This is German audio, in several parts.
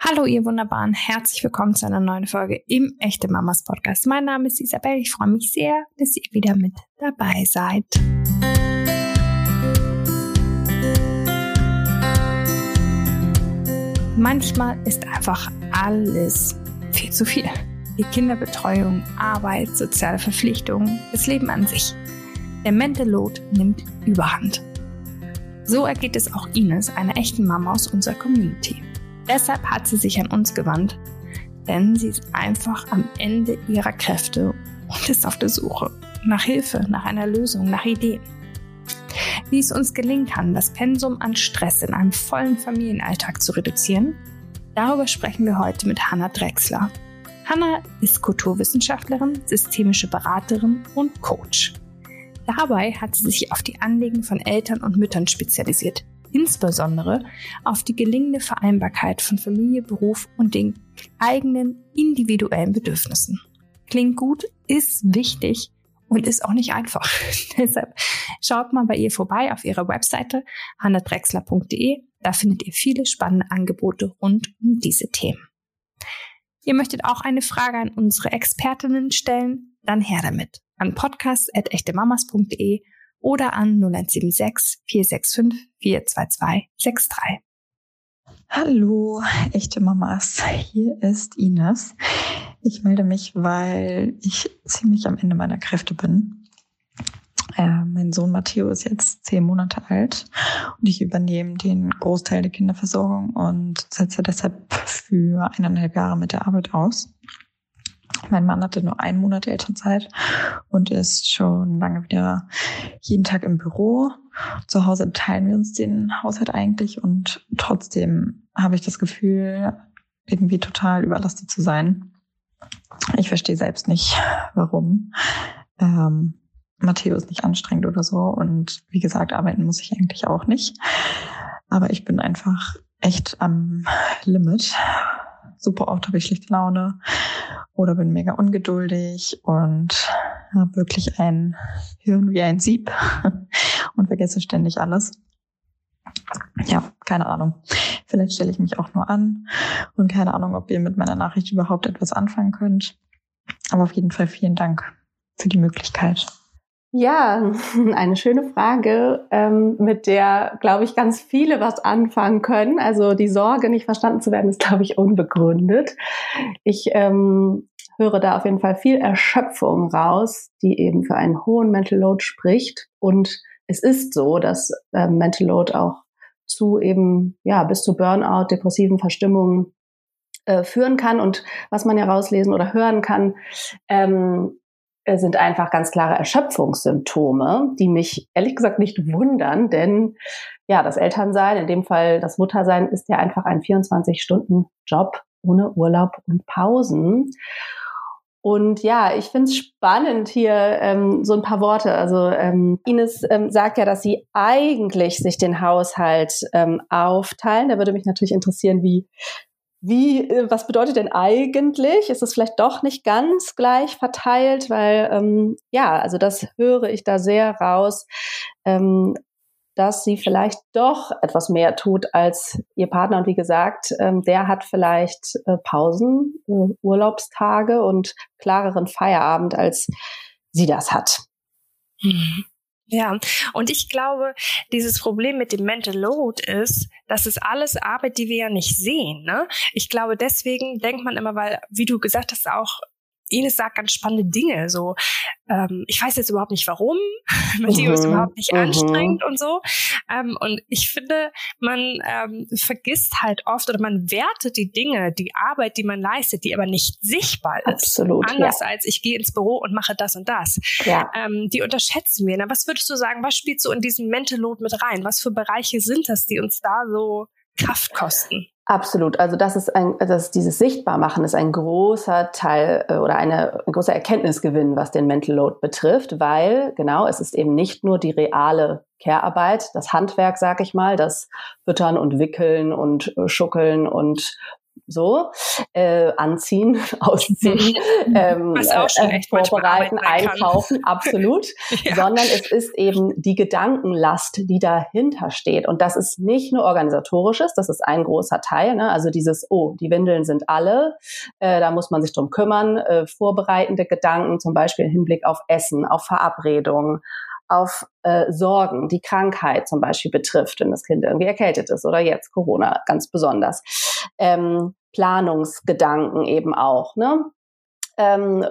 Hallo ihr Wunderbaren, herzlich willkommen zu einer neuen Folge im Echte Mamas Podcast. Mein Name ist Isabel, ich freue mich sehr, dass ihr wieder mit dabei seid. Manchmal ist einfach alles viel zu viel. Die Kinderbetreuung, Arbeit, soziale Verpflichtungen, das Leben an sich. Der Mental Load nimmt Überhand. So ergeht es auch Ines, einer echten Mama aus unserer Community. Deshalb hat sie sich an uns gewandt, denn sie ist einfach am Ende ihrer Kräfte und ist auf der Suche nach Hilfe, nach einer Lösung, nach Ideen. Wie es uns gelingen kann, das Pensum an Stress in einem vollen Familienalltag zu reduzieren, darüber sprechen wir heute mit Hanna Drexler. Hanna ist Kulturwissenschaftlerin, systemische Beraterin und Coach. Dabei hat sie sich auf die Anliegen von Eltern und Müttern spezialisiert, insbesondere auf die gelingende Vereinbarkeit von Familie, Beruf und den eigenen individuellen Bedürfnissen. Klingt gut, ist wichtig und ist auch nicht einfach. Deshalb schaut mal bei ihr vorbei auf ihrer Webseite hannadrexler.de. Da findet ihr viele spannende Angebote rund um diese Themen. Ihr möchtet auch eine Frage an unsere Expertinnen stellen? Dann her damit an podcast.echtemamas.de oder an 0176 465 42263. Hallo, echte Mamas. Hier ist Ines. Ich melde mich, weil ich ziemlich am Ende meiner Kräfte bin. Äh, mein Sohn Matteo ist jetzt zehn Monate alt und ich übernehme den Großteil der Kinderversorgung und setze deshalb für eineinhalb Jahre mit der Arbeit aus. Mein Mann hatte nur einen Monat Elternzeit und ist schon lange wieder jeden Tag im Büro. Zu Hause teilen wir uns den Haushalt eigentlich und trotzdem habe ich das Gefühl, irgendwie total überlastet zu sein. Ich verstehe selbst nicht, warum. Ähm, Matteo ist nicht anstrengend oder so und wie gesagt, arbeiten muss ich eigentlich auch nicht. Aber ich bin einfach echt am Limit super oft habe ich schlechte Laune oder bin mega ungeduldig und habe wirklich ein Hirn wie ein Sieb und vergesse ständig alles. Ja, keine Ahnung. Vielleicht stelle ich mich auch nur an und keine Ahnung, ob ihr mit meiner Nachricht überhaupt etwas anfangen könnt. Aber auf jeden Fall vielen Dank für die Möglichkeit. Ja, eine schöne Frage, ähm, mit der, glaube ich, ganz viele was anfangen können. Also die Sorge, nicht verstanden zu werden, ist, glaube ich, unbegründet. Ich ähm, höre da auf jeden Fall viel Erschöpfung raus, die eben für einen hohen Mental Load spricht. Und es ist so, dass äh, Mental Load auch zu eben, ja, bis zu Burnout, depressiven Verstimmungen äh, führen kann. Und was man ja rauslesen oder hören kann, ähm, äh, sind einfach ganz klare Erschöpfungssymptome, die mich ehrlich gesagt nicht wundern, denn ja, das Elternsein, in dem Fall das Muttersein, ist ja einfach ein 24-Stunden-Job ohne Urlaub und Pausen. Und ja, ich finde es spannend hier ähm, so ein paar Worte. Also ähm, Ines ähm, sagt ja, dass sie eigentlich sich den Haushalt ähm, aufteilen. Da würde mich natürlich interessieren, wie wie, äh, was bedeutet denn eigentlich? Ist es vielleicht doch nicht ganz gleich verteilt? Weil, ähm, ja, also das höre ich da sehr raus, ähm, dass sie vielleicht doch etwas mehr tut als ihr Partner. Und wie gesagt, ähm, der hat vielleicht äh, Pausen, äh, Urlaubstage und klareren Feierabend, als sie das hat. Mhm. Ja, und ich glaube, dieses Problem mit dem Mental Load ist, das ist alles Arbeit, die wir ja nicht sehen. Ne? Ich glaube, deswegen denkt man immer, weil, wie du gesagt hast, auch Ines sagt ganz spannende Dinge. So, ähm, ich weiß jetzt überhaupt nicht warum. Matteo ist mhm, überhaupt nicht mhm. anstrengend und so. Ähm, und ich finde, man ähm, vergisst halt oft oder man wertet die Dinge, die Arbeit, die man leistet, die aber nicht sichtbar ist. Absolut. Anders ja. als ich gehe ins Büro und mache das und das. Ja. Ähm, die unterschätzen wir. Na, was würdest du sagen, was spielt so in diesen Mental Load mit rein? Was für Bereiche sind das, die uns da so Kraft kosten? Absolut. Also das ist ein, das dieses Sichtbarmachen ist ein großer Teil äh, oder eine, ein großer Erkenntnisgewinn, was den Mental Load betrifft, weil genau es ist eben nicht nur die reale Care-Arbeit, das Handwerk, sag ich mal, das Füttern und Wickeln und äh, Schuckeln und so äh, anziehen, ausziehen, ähm, äh, vorbereiten, einkaufen, absolut, ja. sondern es ist eben die Gedankenlast, die dahinter steht. Und das ist nicht nur organisatorisches, das ist ein großer Teil. Ne? Also dieses, oh, die Windeln sind alle, äh, da muss man sich drum kümmern, äh, vorbereitende Gedanken, zum Beispiel im Hinblick auf Essen, auf Verabredungen, auf äh, Sorgen, die Krankheit zum Beispiel betrifft, wenn das Kind irgendwie erkältet ist oder jetzt Corona ganz besonders. Ähm, Planungsgedanken eben auch. Ne? Ähm,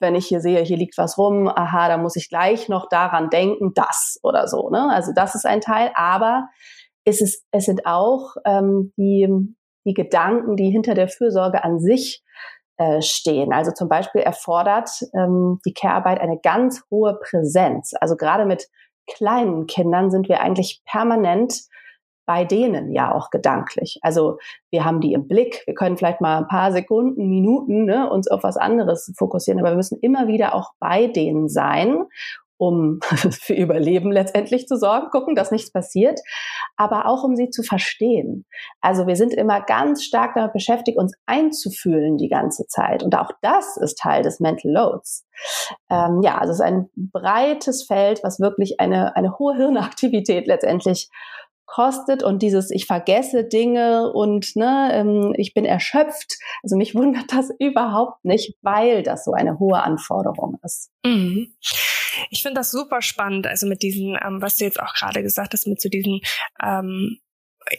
wenn ich hier sehe, hier liegt was rum, aha, da muss ich gleich noch daran denken, das oder so. Ne? Also das ist ein Teil, aber es, ist, es sind auch ähm, die, die Gedanken, die hinter der Fürsorge an sich äh, stehen. Also zum Beispiel erfordert ähm, die Care-Arbeit eine ganz hohe Präsenz. Also gerade mit kleinen Kindern sind wir eigentlich permanent bei denen ja auch gedanklich. Also wir haben die im Blick, wir können vielleicht mal ein paar Sekunden, Minuten ne, uns auf was anderes fokussieren, aber wir müssen immer wieder auch bei denen sein um für Überleben letztendlich zu sorgen, gucken, dass nichts passiert, aber auch um sie zu verstehen. Also wir sind immer ganz stark damit beschäftigt, uns einzufühlen die ganze Zeit. Und auch das ist Teil des Mental Loads. Ähm, ja, also es ist ein breites Feld, was wirklich eine, eine hohe Hirnaktivität letztendlich kostet und dieses ich vergesse Dinge und ne, ähm, ich bin erschöpft. Also mich wundert das überhaupt nicht, weil das so eine hohe Anforderung ist. Mhm. Ich finde das super spannend, also mit diesen, ähm, was du jetzt auch gerade gesagt hast, mit so diesen ähm,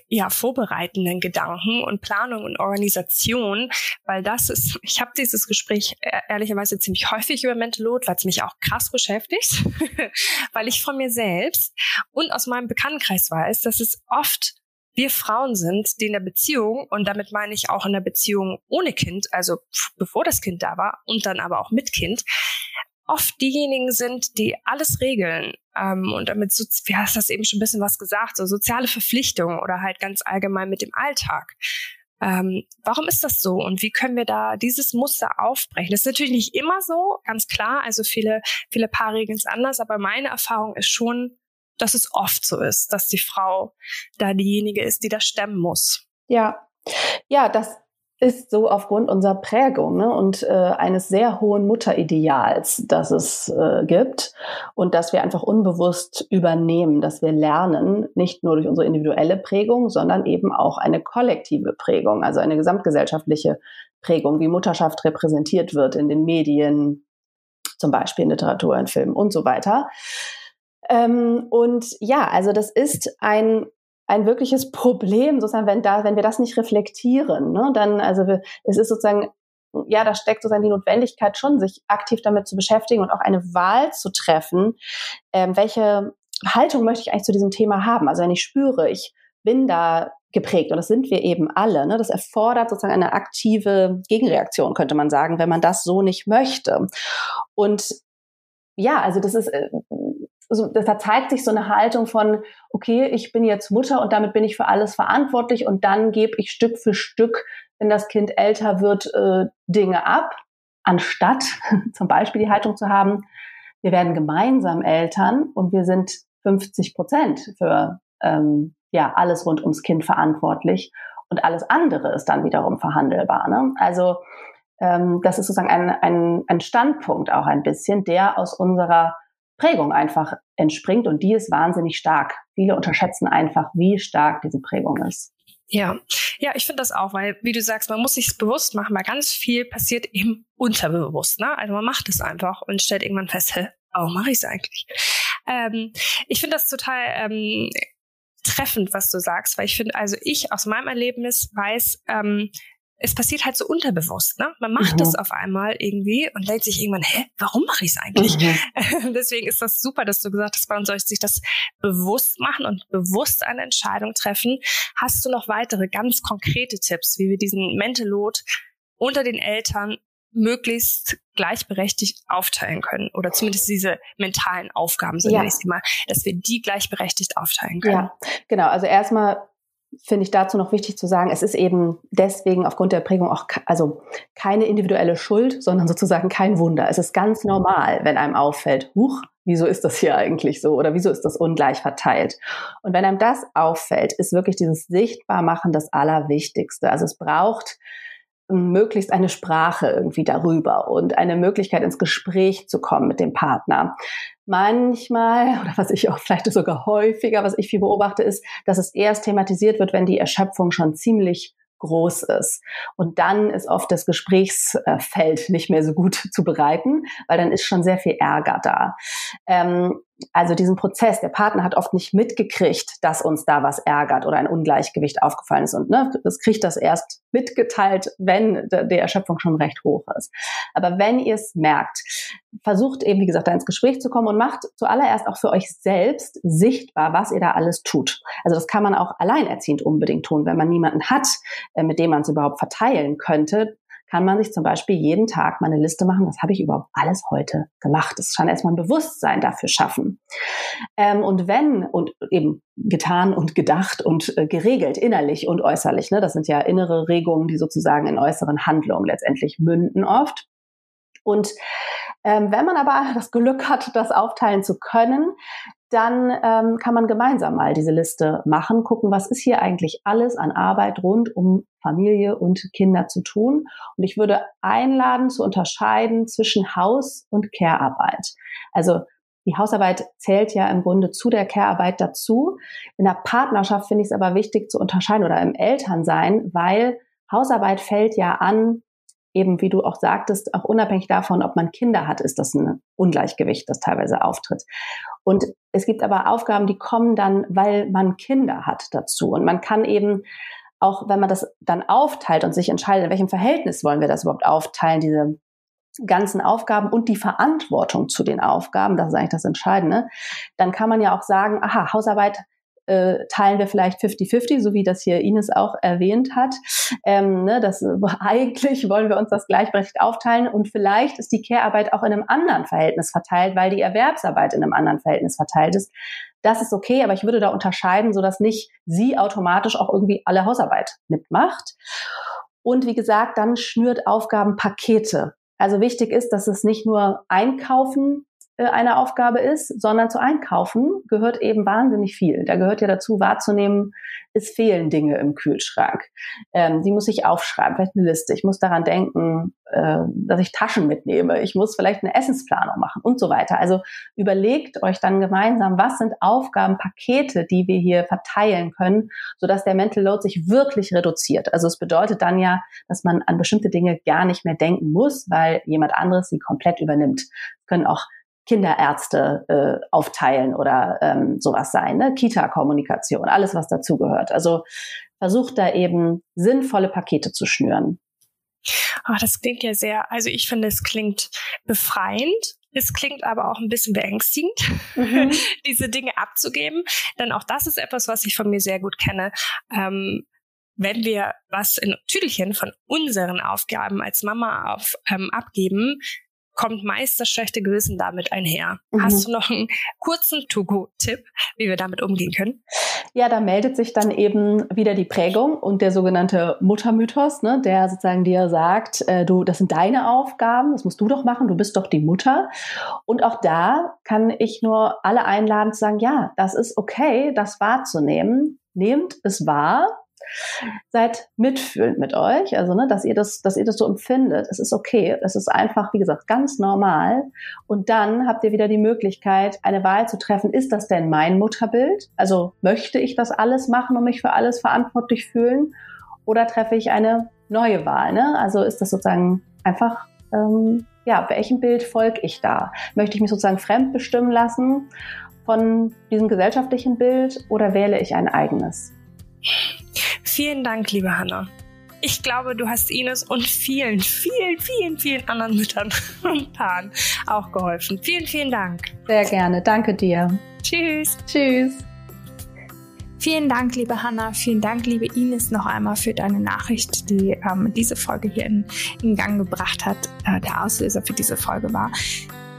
ja, vorbereitenden Gedanken und Planung und Organisation, weil das ist, ich habe dieses Gespräch e-, ehrlicherweise ziemlich häufig über Mental Load, weil es mich auch krass beschäftigt, weil ich von mir selbst und aus meinem Bekanntenkreis weiß, dass es oft wir Frauen sind, die in der Beziehung, und damit meine ich auch in der Beziehung ohne Kind, also bevor das Kind da war und dann aber auch mit Kind, oft diejenigen sind, die alles regeln. Ähm, und damit, so, wie hast das eben schon ein bisschen was gesagt, so soziale Verpflichtungen oder halt ganz allgemein mit dem Alltag. Ähm, warum ist das so und wie können wir da dieses Muster aufbrechen? Das ist natürlich nicht immer so, ganz klar. Also viele, viele Paar regeln es anders, aber meine Erfahrung ist schon, dass es oft so ist, dass die Frau da diejenige ist, die das stemmen muss. Ja, ja, das ist so aufgrund unserer Prägung ne, und äh, eines sehr hohen Mutterideals, das es äh, gibt und dass wir einfach unbewusst übernehmen, dass wir lernen, nicht nur durch unsere individuelle Prägung, sondern eben auch eine kollektive Prägung, also eine gesamtgesellschaftliche Prägung, wie Mutterschaft repräsentiert wird in den Medien, zum Beispiel in Literatur, in Filmen und so weiter. Ähm, und ja, also das ist ein ein wirkliches Problem, sozusagen, wenn da, wenn wir das nicht reflektieren, ne, dann, also es ist sozusagen, ja, da steckt sozusagen die Notwendigkeit schon, sich aktiv damit zu beschäftigen und auch eine Wahl zu treffen, ähm, welche Haltung möchte ich eigentlich zu diesem Thema haben? Also wenn ich spüre, ich bin da geprägt und das sind wir eben alle. Ne? Das erfordert sozusagen eine aktive Gegenreaktion, könnte man sagen, wenn man das so nicht möchte. Und ja, also das ist, äh, so, da zeigt sich so eine Haltung von, okay, ich bin jetzt Mutter und damit bin ich für alles verantwortlich und dann gebe ich Stück für Stück, wenn das Kind älter wird, äh, Dinge ab, anstatt zum Beispiel die Haltung zu haben, wir werden gemeinsam Eltern und wir sind 50 Prozent für ähm, ja alles rund ums Kind verantwortlich und alles andere ist dann wiederum verhandelbar. Ne? Also ähm, das ist sozusagen ein, ein, ein Standpunkt auch ein bisschen, der aus unserer Prägung einfach entspringt und die ist wahnsinnig stark. Viele unterschätzen einfach, wie stark diese Prägung ist. Ja, ja, ich finde das auch, weil, wie du sagst, man muss sich bewusst machen, weil ganz viel passiert eben unterbewusst. Ne? Also man macht es einfach und stellt irgendwann fest, hä, warum mache ich es eigentlich? Ähm, ich finde das total ähm, treffend, was du sagst, weil ich finde, also ich aus meinem Erlebnis weiß, ähm, es passiert halt so unterbewusst, ne? Man macht mhm. das auf einmal irgendwie und denkt sich irgendwann, hä, warum mache ich es eigentlich? Mhm. Deswegen ist das super, dass du gesagt hast, man soll sich das bewusst machen und bewusst eine Entscheidung treffen. Hast du noch weitere ganz konkrete Tipps, wie wir diesen Mental Load unter den Eltern möglichst gleichberechtigt aufteilen können oder zumindest diese mentalen Aufgaben sind, ja. mal, dass wir die gleichberechtigt aufteilen können. Ja, genau. Also erstmal finde ich dazu noch wichtig zu sagen, es ist eben deswegen aufgrund der Prägung auch also keine individuelle Schuld, sondern sozusagen kein Wunder. Es ist ganz normal, wenn einem auffällt, huch, wieso ist das hier eigentlich so oder wieso ist das ungleich verteilt? Und wenn einem das auffällt, ist wirklich dieses Sichtbarmachen das Allerwichtigste. Also es braucht möglichst eine Sprache irgendwie darüber und eine Möglichkeit ins Gespräch zu kommen mit dem Partner. Manchmal, oder was ich auch vielleicht sogar häufiger, was ich viel beobachte, ist, dass es erst thematisiert wird, wenn die Erschöpfung schon ziemlich groß ist. Und dann ist oft das Gesprächsfeld nicht mehr so gut zu bereiten, weil dann ist schon sehr viel Ärger da. Ähm, also diesen Prozess, der Partner hat oft nicht mitgekriegt, dass uns da was ärgert oder ein Ungleichgewicht aufgefallen ist. Und ne, das kriegt das erst mitgeteilt, wenn die Erschöpfung schon recht hoch ist. Aber wenn ihr es merkt, versucht eben, wie gesagt, da ins Gespräch zu kommen und macht zuallererst auch für euch selbst sichtbar, was ihr da alles tut. Also das kann man auch alleinerziehend unbedingt tun, wenn man niemanden hat, äh, mit dem man es überhaupt verteilen könnte kann man sich zum Beispiel jeden Tag mal eine Liste machen, was habe ich überhaupt alles heute gemacht. Das kann erstmal ein Bewusstsein dafür schaffen. Ähm, und wenn, und eben getan und gedacht und äh, geregelt, innerlich und äußerlich, ne, das sind ja innere Regungen, die sozusagen in äußeren Handlungen letztendlich münden oft. Und ähm, wenn man aber das Glück hat, das aufteilen zu können, dann ähm, kann man gemeinsam mal diese Liste machen, gucken, was ist hier eigentlich alles an Arbeit rund um Familie und Kinder zu tun. Und ich würde einladen zu unterscheiden zwischen Haus- und Care-Arbeit. Also die Hausarbeit zählt ja im Grunde zu der Care-Arbeit dazu. In der Partnerschaft finde ich es aber wichtig zu unterscheiden oder im Elternsein, weil Hausarbeit fällt ja an, eben wie du auch sagtest, auch unabhängig davon, ob man Kinder hat, ist das ein Ungleichgewicht, das teilweise auftritt. Und es gibt aber Aufgaben, die kommen dann, weil man Kinder hat dazu. Und man kann eben auch, wenn man das dann aufteilt und sich entscheidet, in welchem Verhältnis wollen wir das überhaupt aufteilen, diese ganzen Aufgaben und die Verantwortung zu den Aufgaben, das ist eigentlich das Entscheidende, dann kann man ja auch sagen, aha, Hausarbeit äh, teilen wir vielleicht 50-50, so wie das hier Ines auch erwähnt hat. Ähm, ne, das, eigentlich wollen wir uns das gleichberechtigt aufteilen und vielleicht ist die Care-Arbeit auch in einem anderen Verhältnis verteilt, weil die Erwerbsarbeit in einem anderen Verhältnis verteilt ist. Das ist okay, aber ich würde da unterscheiden, so dass nicht sie automatisch auch irgendwie alle Hausarbeit mitmacht. Und wie gesagt, dann schnürt Aufgabenpakete. Also wichtig ist, dass es nicht nur Einkaufen eine Aufgabe ist, sondern zu einkaufen gehört eben wahnsinnig viel. Da gehört ja dazu wahrzunehmen, es fehlen Dinge im Kühlschrank. Ähm, die muss ich aufschreiben, vielleicht eine Liste. Ich muss daran denken, äh, dass ich Taschen mitnehme. Ich muss vielleicht eine Essensplanung machen und so weiter. Also überlegt euch dann gemeinsam, was sind Aufgabenpakete, die wir hier verteilen können, sodass der Mental Load sich wirklich reduziert. Also es bedeutet dann ja, dass man an bestimmte Dinge gar nicht mehr denken muss, weil jemand anderes sie komplett übernimmt. Können auch Kinderärzte äh, aufteilen oder ähm, sowas sein, ne? Kita-Kommunikation, alles, was dazugehört. Also versucht da eben sinnvolle Pakete zu schnüren. Oh, das klingt ja sehr, also ich finde, es klingt befreiend. Es klingt aber auch ein bisschen beängstigend, mhm. diese Dinge abzugeben. Denn auch das ist etwas, was ich von mir sehr gut kenne. Ähm, wenn wir was in Tüdelchen von unseren Aufgaben als Mama auf, ähm, abgeben, kommt meist das schlechte Gewissen damit einher. Mhm. Hast du noch einen kurzen To-Go-Tipp, wie wir damit umgehen können? Ja, da meldet sich dann eben wieder die Prägung und der sogenannte Muttermythos, ne, der sozusagen dir sagt, äh, du, das sind deine Aufgaben, das musst du doch machen, du bist doch die Mutter. Und auch da kann ich nur alle einladen zu sagen, ja, das ist okay, das wahrzunehmen. Nehmt es wahr, Seid mitfühlend mit euch, also ne, dass ihr das, dass ihr das so empfindet. Es ist okay, es ist einfach, wie gesagt, ganz normal. Und dann habt ihr wieder die Möglichkeit, eine Wahl zu treffen. Ist das denn mein Mutterbild? Also möchte ich das alles machen und mich für alles verantwortlich fühlen? Oder treffe ich eine neue Wahl? Ne? Also ist das sozusagen einfach ähm, ja, welchem Bild folge ich da? Möchte ich mich sozusagen fremdbestimmen lassen von diesem gesellschaftlichen Bild oder wähle ich ein eigenes? Vielen Dank, liebe Hanna. Ich glaube, du hast Ines und vielen, vielen, vielen, vielen anderen Müttern und Paaren auch geholfen. Vielen, vielen Dank. Sehr gerne. Danke dir. Tschüss. Tschüss. Vielen Dank, liebe Hanna. Vielen Dank, liebe Ines, noch einmal für deine Nachricht, die ähm, diese Folge hier in, in Gang gebracht hat, äh, der Auslöser für diese Folge war.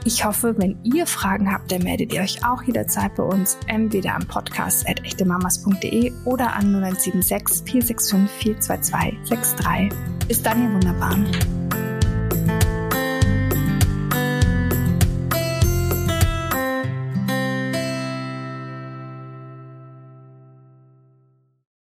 Ich hoffe, wenn ihr Fragen habt, dann meldet ihr euch auch jederzeit bei uns, entweder am Podcast at echtemamas.de oder an 0976 465 422 63. Bis dann, ihr Wunderbaren.